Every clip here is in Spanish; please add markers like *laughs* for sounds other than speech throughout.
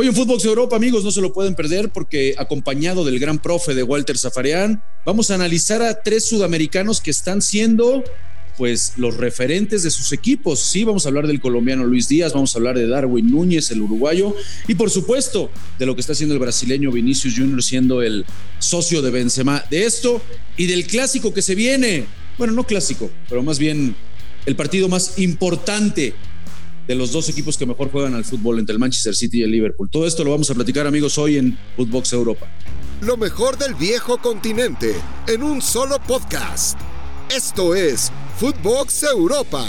Hoy en Footbox Europa, amigos, no se lo pueden perder porque acompañado del gran profe de Walter Zafarian, vamos a analizar a tres sudamericanos que están siendo pues los referentes de sus equipos. Sí, vamos a hablar del colombiano Luis Díaz, vamos a hablar de Darwin Núñez, el uruguayo, y por supuesto de lo que está haciendo el brasileño Vinicius Junior siendo el socio de Benzema. De esto y del clásico que se viene. Bueno, no clásico, pero más bien el partido más importante de los dos equipos que mejor juegan al fútbol entre el Manchester City y el Liverpool. Todo esto lo vamos a platicar amigos hoy en Footbox Europa. Lo mejor del viejo continente en un solo podcast. Esto es Footbox Europa.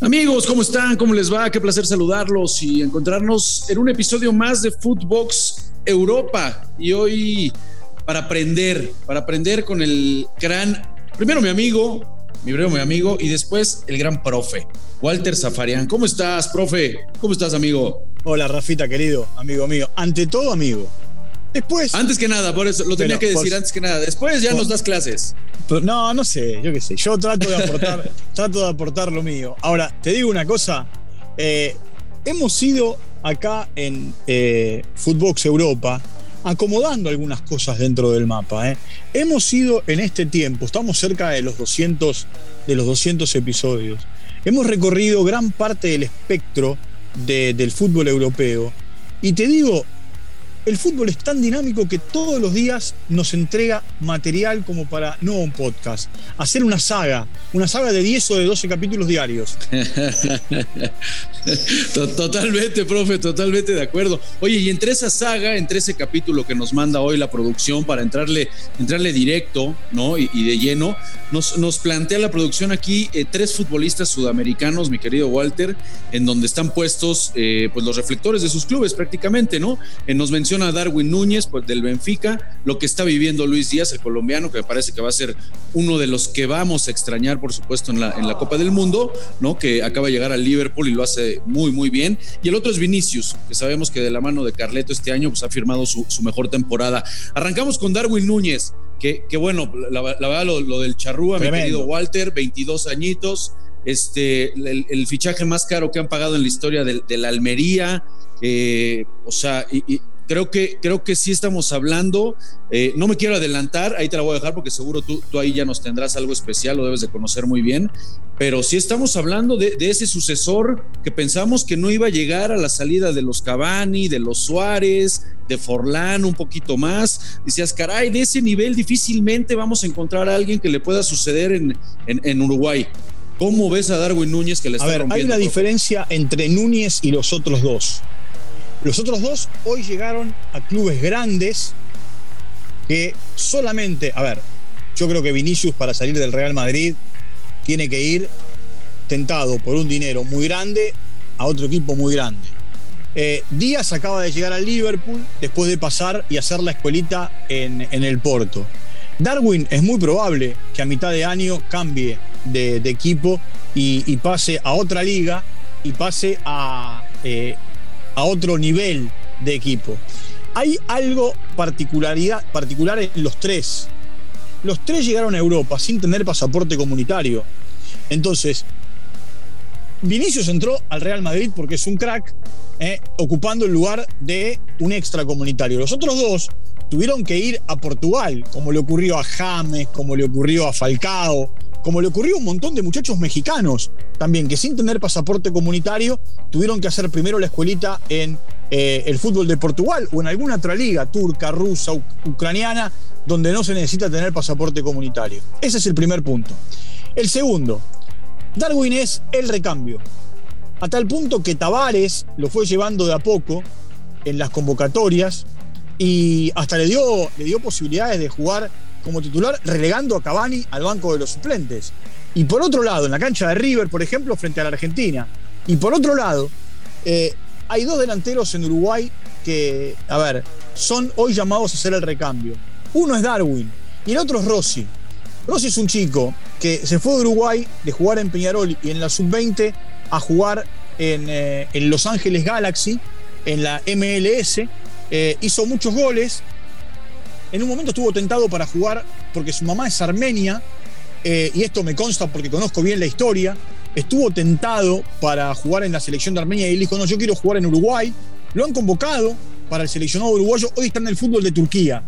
Amigos, ¿cómo están? ¿Cómo les va? Qué placer saludarlos y encontrarnos en un episodio más de Footbox Europa. Y hoy para aprender, para aprender con el gran, primero mi amigo, mi breve mi amigo, y después el gran profe, Walter Zafarian. ¿Cómo estás, profe? ¿Cómo estás, amigo? Hola, Rafita, querido, amigo mío. Ante todo, amigo. Después. Antes que nada, por eso lo tenía que decir antes que nada. Después ya nos das clases. no, no sé, yo qué sé. Yo trato de aportar, *laughs* trato de aportar lo mío. Ahora, te digo una cosa. Eh, hemos ido acá en eh, Footbox Europa acomodando algunas cosas dentro del mapa. ¿eh? Hemos ido en este tiempo, estamos cerca de los 200, de los 200 episodios. Hemos recorrido gran parte del espectro del fútbol europeo. Y te digo, el fútbol es tan dinámico que todos los días nos entrega material como para, no un podcast, hacer una saga, una saga de 10 o de 12 capítulos diarios. *laughs* Totalmente, profe, totalmente de acuerdo. Oye, y entre esa saga, entre ese capítulo que nos manda hoy la producción para entrarle, entrarle directo, ¿no? Y, de lleno, nos, nos, plantea la producción aquí eh, tres futbolistas sudamericanos, mi querido Walter, en donde están puestos eh, pues los reflectores de sus clubes prácticamente, ¿no? Eh, nos menciona a Darwin Núñez pues, del Benfica, lo que está viviendo Luis Díaz, el colombiano, que me parece que va a ser uno de los que vamos a extrañar, por supuesto, en la, en la Copa del Mundo, ¿no? que acaba de llegar al Liverpool y lo hace muy, muy bien. Y el otro es Vinicius, que sabemos que de la mano de Carleto este año pues, ha firmado su, mejor temporada. Arrancamos con Darwin Núñez, que, que bueno, la, verdad, lo, del Charrúa, mi querido Walter, 22 añitos este, el, fichaje más caro que han pagado en la historia de, la Almería. Eh, o sea, y, creo que, creo que sí estamos hablando. Eh, no me quiero adelantar, ahí te la voy a dejar porque seguro tú, tú ahí ya nos tendrás algo especial, lo debes de conocer muy bien. Pero sí estamos hablando de, ese sucesor que pensamos que no iba a llegar a la salida de los Cavani, de los Suárez, de Forlán, un poquito más. Decías, caray, de ese nivel difícilmente vamos a encontrar a alguien que le pueda suceder en, en, Uruguay. ¿Cómo ves a Darwin Núñez que le está a ver, Hay una diferencia entre Núñez y los otros dos. Los otros dos hoy llegaron a clubes grandes que solamente, a ver, yo creo que Vinicius para salir del Real Madrid tiene que ir tentado por un dinero muy grande a otro equipo muy grande. Eh, Díaz acaba de llegar al Liverpool después de pasar y hacer la escuelita en, el Porto. Darwin es muy probable que a mitad de año cambie de, equipo y, pase a otra liga y pase a, eh, a otro nivel de equipo. Hay algo particularidad, particular en los tres. Los tres llegaron a Europa sin tener pasaporte comunitario. Entonces, Vinicius entró al Real Madrid porque es un crack, eh, ocupando el lugar de un extracomunitario. Los otros dos tuvieron que ir a Portugal, como le ocurrió a James, como le ocurrió a Falcao, como le ocurrió a un montón de muchachos mexicanos también, que sin tener pasaporte comunitario tuvieron que hacer primero la escuelita en eh, el fútbol de Portugal o en alguna otra liga, turca, rusa, ucraniana, donde no se necesita tener pasaporte comunitario. Ese es el primer punto. El segundo, Darwin es el recambio. A tal punto que Tavares lo fue llevando de a poco en las convocatorias y hasta le dio, le dio posibilidades de jugar como titular, relegando a Cavani al banco de los suplentes. Y por otro lado, en la cancha de River, por ejemplo, frente a la Argentina. Y por otro lado, eh, hay dos delanteros en Uruguay que, a ver, son hoy llamados a hacer el recambio. Uno es Darwin y el otro es Rossi. Rossi es un chico que se fue de Uruguay de jugar en Peñarol y en la sub-20 a jugar en, eh, en, Los Ángeles Galaxy, en la MLS. Eh, hizo muchos goles, en un momento estuvo tentado para jugar porque su mamá es armenia, eh, y esto me consta porque conozco bien la historia. Estuvo tentado para jugar en la selección de Armenia y él dijo: No, yo quiero jugar en Uruguay. lo han convocado para el seleccionado uruguayo. Hoy está en el fútbol de Turquía,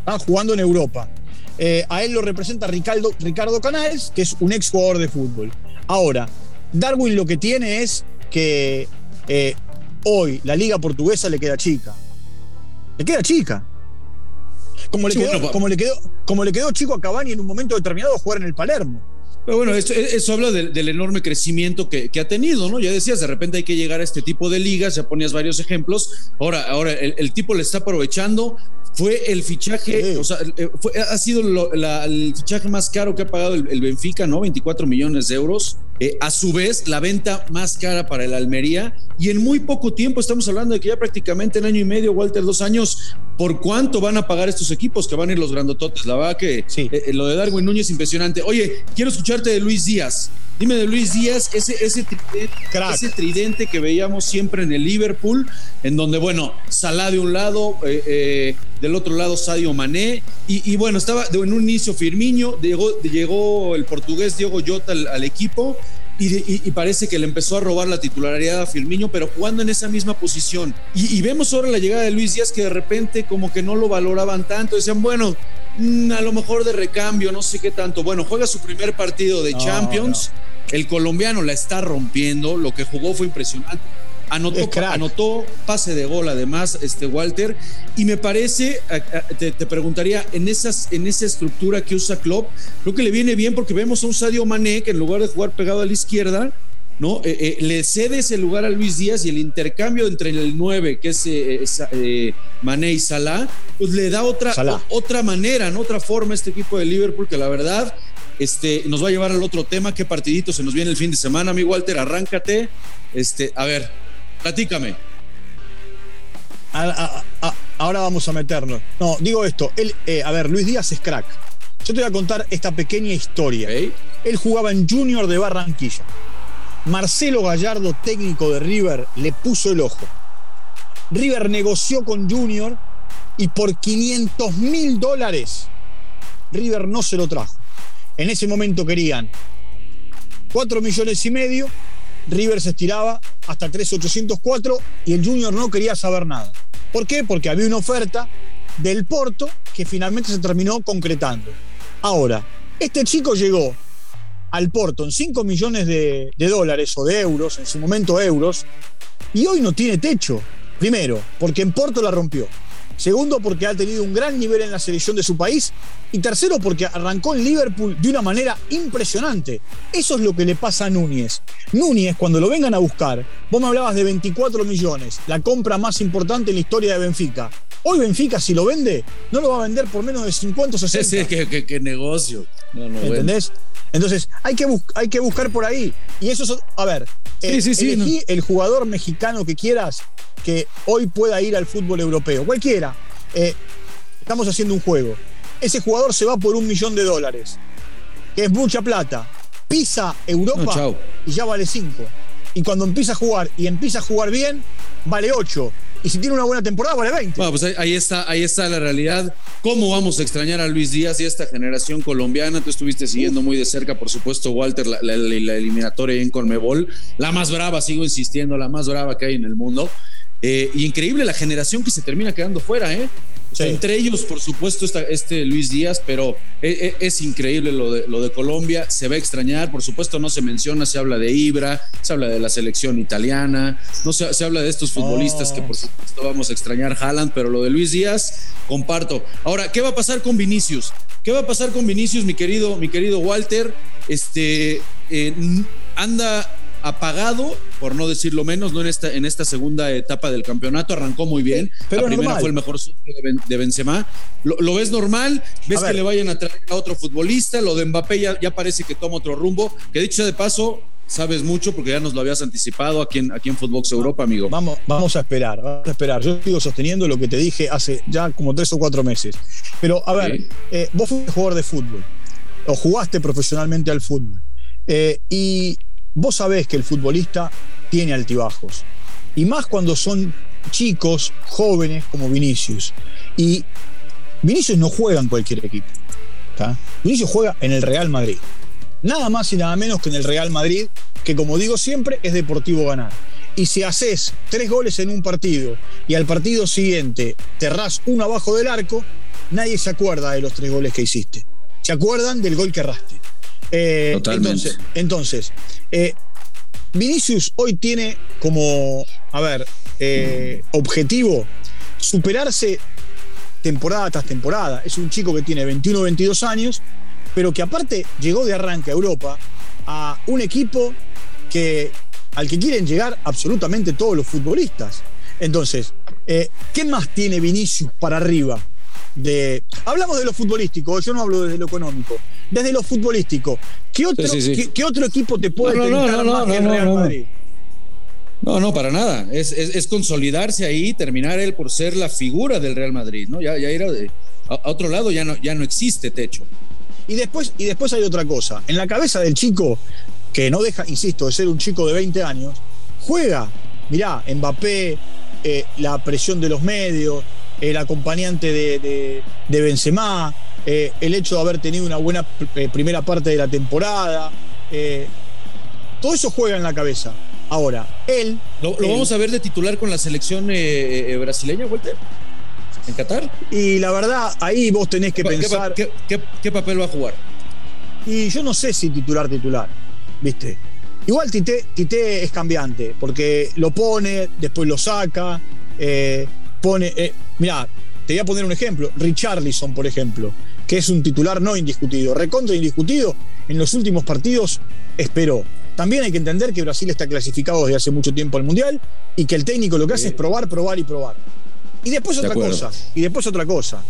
está jugando en Europa. Eh, a él lo representa Ricardo, Ricardo Canales, que es un ex jugador de fútbol. Ahora, Darwin lo que tiene es que eh, hoy la liga portuguesa le queda chica. Le queda chica. Como le, quedó, como, le quedó, como le quedó chico a Cavani en un momento determinado jugar en el Palermo. Pero bueno, eso habla del, enorme crecimiento que, ha tenido, ¿no? Ya decías, de repente hay que llegar a este tipo de ligas, ya ponías varios ejemplos. Ahora, ahora el, tipo le está aprovechando. Fue el fichaje, o sea, ha sido el fichaje más caro que ha pagado el, Benfica, ¿no? 24 millones de euros. Eh, a su vez, la venta más cara para el Almería. Y en muy poco tiempo, estamos hablando de que ya prácticamente en año y medio, Walter, dos años, ¿por cuánto van a pagar estos equipos que van a ir los grandototes? La verdad que eh, lo de Darwin Núñez es impresionante. Oye, quiero escucharte de Luis Díaz. Dime de Luis Díaz, ese, ese, tridente, ese tridente que veíamos siempre en el Liverpool, en donde, bueno, Salah de un lado, eh, del otro lado Sadio Mané, y, bueno, estaba en un inicio Firmino, llegó, llegó el portugués Diego Jota al equipo, y, parece que le empezó a robar la titularidad a Firmino, pero jugando en esa misma posición. Y, vemos ahora la llegada de Luis Díaz que de repente como que no lo valoraban tanto, decían, bueno, mm, a lo mejor de recambio, no sé qué tanto. Bueno, juega su primer partido de Champions, el colombiano la está rompiendo, lo que jugó fue impresionante Anotó, anotó pase de gol además, este Walter, y me parece, te, preguntaría, en, esas, en esa estructura que usa Klopp, creo que le viene bien porque vemos a un Sadio Mané que en lugar de jugar pegado a la izquierda, ¿no? Eh, eh, le cede ese lugar a Luis Díaz y el intercambio entre el 9, que es eh, Mané y Salah, pues le da otra, otra manera, ¿no? otra forma a este equipo de Liverpool que la verdad este, nos va a llevar al otro tema. ¿Qué partidito se nos viene el fin de semana, mi Walter? Arráncate. Este, a ver, Platícame. ahora vamos a meternos. No, digo esto. Él, eh, a ver, Luis Díaz es crack. Yo te voy a contar esta pequeña historia. Él jugaba en Junior de Barranquilla. Marcelo Gallardo, técnico de River, le puso el ojo. River negoció con Junior y por 500 mil dólares River no se lo trajo. En ese momento querían 4 millones y medio River se estiraba hasta 3.804 y el Junior no quería saber nada. ¿Por qué? Porque había una oferta del Porto que finalmente se terminó concretando. Ahora, este chico llegó al Porto en 5 millones de, de dólares o de euros, en su momento euros, y hoy no tiene techo. Primero, porque en Porto la rompió. Segundo, porque ha tenido un gran nivel en la selección de su país. Y tercero, porque arrancó en Liverpool de una manera impresionante. Eso es lo que le pasa a Núñez. Núñez, cuando lo vengan a buscar, vos me hablabas de 24 millones, la compra más importante en la historia de Benfica. Hoy Benfica, si lo vende, no lo va a vender por menos de 50 o 60. Sí, sí, qué, negocio. ¿Entendés? Entonces, hay que, hay que buscar por ahí. Y eso es, a ver, sí, sí, sí, el jugador mexicano que quieras que hoy pueda ir al fútbol europeo. Cualquiera. Eh, estamos haciendo un juego. Ese jugador se va por un millón de dólares, que es mucha plata. Pisa Europa y ya vale cinco. Y cuando empieza a jugar y empieza a jugar bien, vale ocho y si tiene una buena temporada vale 20. Bueno, pues ahí está, ahí está la realidad. ¿Cómo vamos a extrañar a Luis Díaz y a esta generación colombiana? Tú estuviste siguiendo muy de cerca, por supuesto, Walter, la, eliminatoria en Colmebol, la más brava, sigo insistiendo, la más brava que hay en el mundo. Eh, y increíble la generación que se termina quedando fuera, ¿eh? Entre ellos, por supuesto, está este Luis Díaz, pero e, e, es, increíble lo de, lo de, Colombia. Se va a extrañar, por supuesto, no se menciona, se habla de Ibra, se habla de la selección italiana, no se, se habla de estos futbolistas que, por oh. supuesto, vamos a extrañar Haaland, pero lo de Luis Díaz, comparto. Ahora, ¿qué va a pasar con Vinicius? ¿Qué va a pasar con Vinicius, mi querido, mi querido Walter? Este eh, anda apagado, por no decirlo menos, ¿no? en, esta, en esta segunda etapa del campeonato. Arrancó muy bien. Pero la primera fue el mejor de Benzema. ¿Lo, ves normal? ¿Ves que le vayan a traer a otro futbolista? Lo de Mbappé ya, ya parece que toma otro rumbo. Que dicho sea de paso, sabes mucho porque ya nos lo habías anticipado aquí en, aquí en Footbox Europa, amigo. Vamos, vamos a esperar, vamos a esperar. Yo sigo sosteniendo lo que te dije hace ya como tres o cuatro meses. Pero a ver, eh, vos fuiste jugador de fútbol o jugaste profesionalmente al fútbol. Eh, y Vos sabés que el futbolista tiene altibajos. Y más cuando son chicos, jóvenes como Vinicius. Y Vinicius no juega en cualquier equipo. Vinicius juega en el Real Madrid. Nada más y nada menos que en el Real Madrid, que como digo siempre, es deportivo ganar. Y si haces tres goles en un partido y al partido siguiente te errás uno abajo del arco, nadie se acuerda de los tres goles que hiciste. Se acuerdan del gol que erraste. Eh, Totalmente. Entonces, entonces eh, Vinicius hoy tiene como, a ver, eh, objetivo superarse temporada tras temporada. Es un chico que tiene 21 o 22 años, pero que aparte llegó de arranque a Europa a un equipo que, al que quieren llegar absolutamente todos los futbolistas. Entonces, eh, ¿qué más tiene Vinicius para arriba? De, hablamos de lo futbolístico, yo no hablo desde lo económico, desde lo futbolístico. ¿Qué otro, Sí, sí, sí. ¿qué, qué otro equipo te puede No, no, más que el Real. Madrid? No, no, para nada. Es, es- es consolidarse ahí, terminar él por ser la figura del Real Madrid, ¿no? Ya, ya ir a otro lado ya no, ya no existe techo. Y después, y después hay otra cosa. En la cabeza del chico, que no deja, insisto, de ser un chico de 20 años, juega, mirá, Mbappé, eh, la presión de los medios, el acompañante de, de, de Benzema, eh, el hecho de haber tenido una buena eh, primera parte de la temporada. eh, todo eso juega en la cabeza. Ahora, él. ¿Lo, lo él- vamos a ver de titular con la selección eh, brasileña, Walter? ¿En Qatar? Y la verdad, ahí vos tenés que ¿Qué, pensar. qué- qué- qué papel va a jugar? Y yo no sé si titular, titular, ¿viste? Igual Tite, Tite es cambiante, porque lo pone, después lo saca, eh, pone. Eh, mirá, te voy a poner un ejemplo. Richarlison, por ejemplo, que es un titular no indiscutido, recontra indiscutido, en los últimos partidos esperó. También hay que entender que Brasil está clasificado desde hace mucho tiempo al Mundial y que el técnico lo que hace es probar, probar y probar. Y después De otra acuerdo. cosa, y después otra cosa.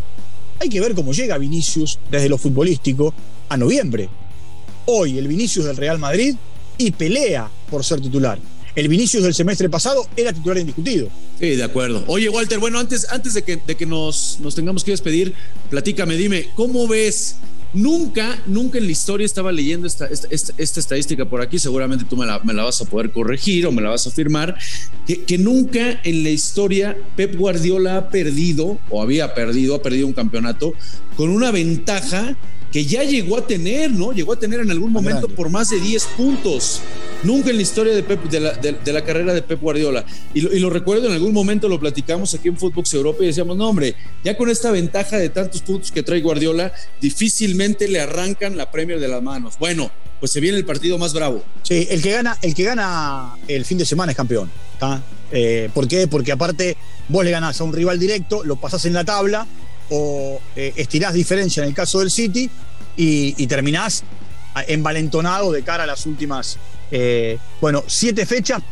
Hay que ver cómo llega Vinicius desde lo futbolístico a noviembre. Hoy el Vinicius del Real Madrid y pelea por ser titular. El Vinicius del semestre pasado era titular indiscutido. Sí, de acuerdo. Oye, Walter, bueno, antes, antes de que, de que nos, nos tengamos que despedir, platícame, dime, ¿cómo ves? Nunca, nunca en la historia estaba leyendo esta, esta, esta- esta estadística por aquí, seguramente tú me la, me la vas a poder corregir o me la vas a afirmar, que, que nunca en la historia Pep Guardiola ha perdido, o había perdido, ha perdido un campeonato, con una ventaja que ya llegó a tener, ¿no? Llegó a tener en algún momento Grande. por más de 10 puntos. Nunca en la historia de, Pep- de, la, de- de la carrera de Pep Guardiola. Y lo, y lo recuerdo, en algún momento lo platicamos aquí en Footbox Europa y decíamos, no hombre, ya con esta ventaja de tantos puntos que trae Guardiola, difícilmente le arrancan la Premier de las manos. Bueno, pues se viene el partido más bravo. Sí, el que gana, el que gana el fin de semana es campeón. ¿tá? Eh, ¿Por qué? Porque aparte vos le ganás a un rival directo, lo pasás en la tabla o eh, estirás diferencia en el caso del City y, y terminás envalentonado de cara a las últimas, eh, bueno, siete fechas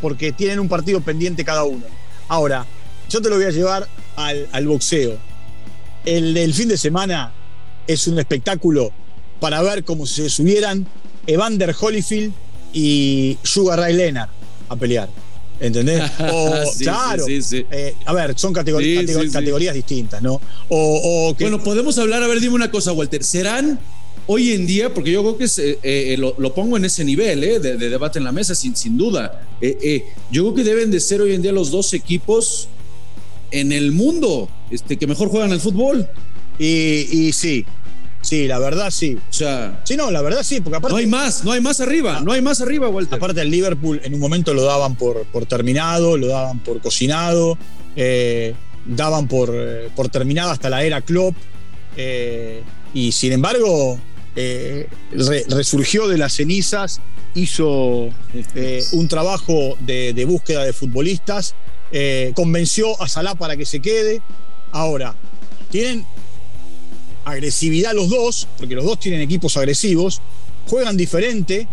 porque tienen un partido pendiente cada uno. Ahora, yo te lo voy a llevar al, boxeo. El del fin de semana es un espectáculo para ver cómo se subieran Evander Holyfield y Sugar Ray Leonard a pelear. ¿Entendés? *laughs* O, Sí, claro. sí, sí, sí. eh, a ver, son categori- categorías distintas, ¿no? O, o que- Bueno, podemos hablar, a ver, dime una cosa, Walter, ¿serán hoy en día, porque yo creo que es, eh, eh, lo, lo pongo en ese nivel eh, de, de debate en la mesa, sin, sin duda, yo creo que deben de ser hoy en día los dos equipos en el mundo este, que mejor juegan al fútbol. y, y sí, sí, la verdad sí. O sea, Sí, no, la verdad sí, porque aparte, no hay más, no hay más arriba, no hay más arriba, Walter. aparte el Liverpool en un momento lo daban por, por terminado, lo daban por cocinado, eh, daban por, eh, por terminada hasta la era Klopp. eh, y sin embargo, re- resurgió de las cenizas, hizo un trabajo de, de búsqueda de futbolistas, convenció a Salah para que se quede. Ahora, tienen agresividad los dos, porque los dos tienen equipos agresivos, juegan diferente.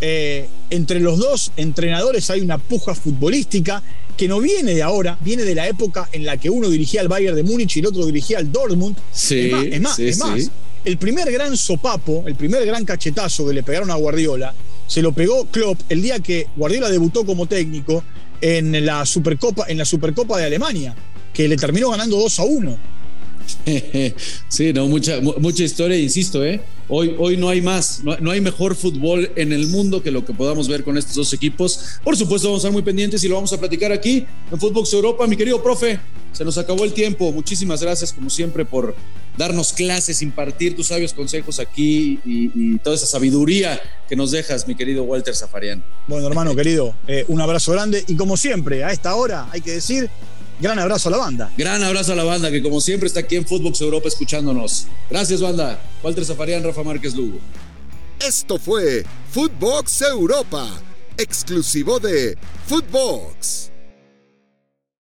eh, entre los dos entrenadores hay una puja futbolística que no viene de ahora, viene de la época en la que uno dirigía al Bayern de Múnich y el otro dirigía al Dortmund. Sí, es más, es más, sí, es más, sí. el primer gran sopapo, el primer gran cachetazo que le pegaron a Guardiola, se lo pegó Klopp el día que Guardiola debutó como técnico en la Supercopa, en la Supercopa de Alemania, que le terminó ganando 2 a 1. *laughs* Sí, no, mucha, mu- mucha historia, insisto, ¿eh? Hoy, hoy no hay más, no, no hay mejor fútbol en el mundo que lo que podamos ver con estos dos equipos. Por supuesto, vamos a estar muy pendientes y lo vamos a platicar aquí en Footbox Europa. Mi querido profe, se nos acabó el tiempo. Muchísimas gracias, como siempre, por, darnos clases, impartir tus sabios consejos aquí y, toda esa sabiduría que nos dejas, mi querido Walter Zafarian. Bueno, hermano querido, eh, un abrazo grande y como siempre, a esta hora hay que decir, gran abrazo a la banda. Gran abrazo a la banda que como siempre está aquí en Footbox Europa escuchándonos. Gracias, banda. Walter Zafarian, Rafa Márquez Lugo. Esto fue Footbox Europa, exclusivo de Footbox.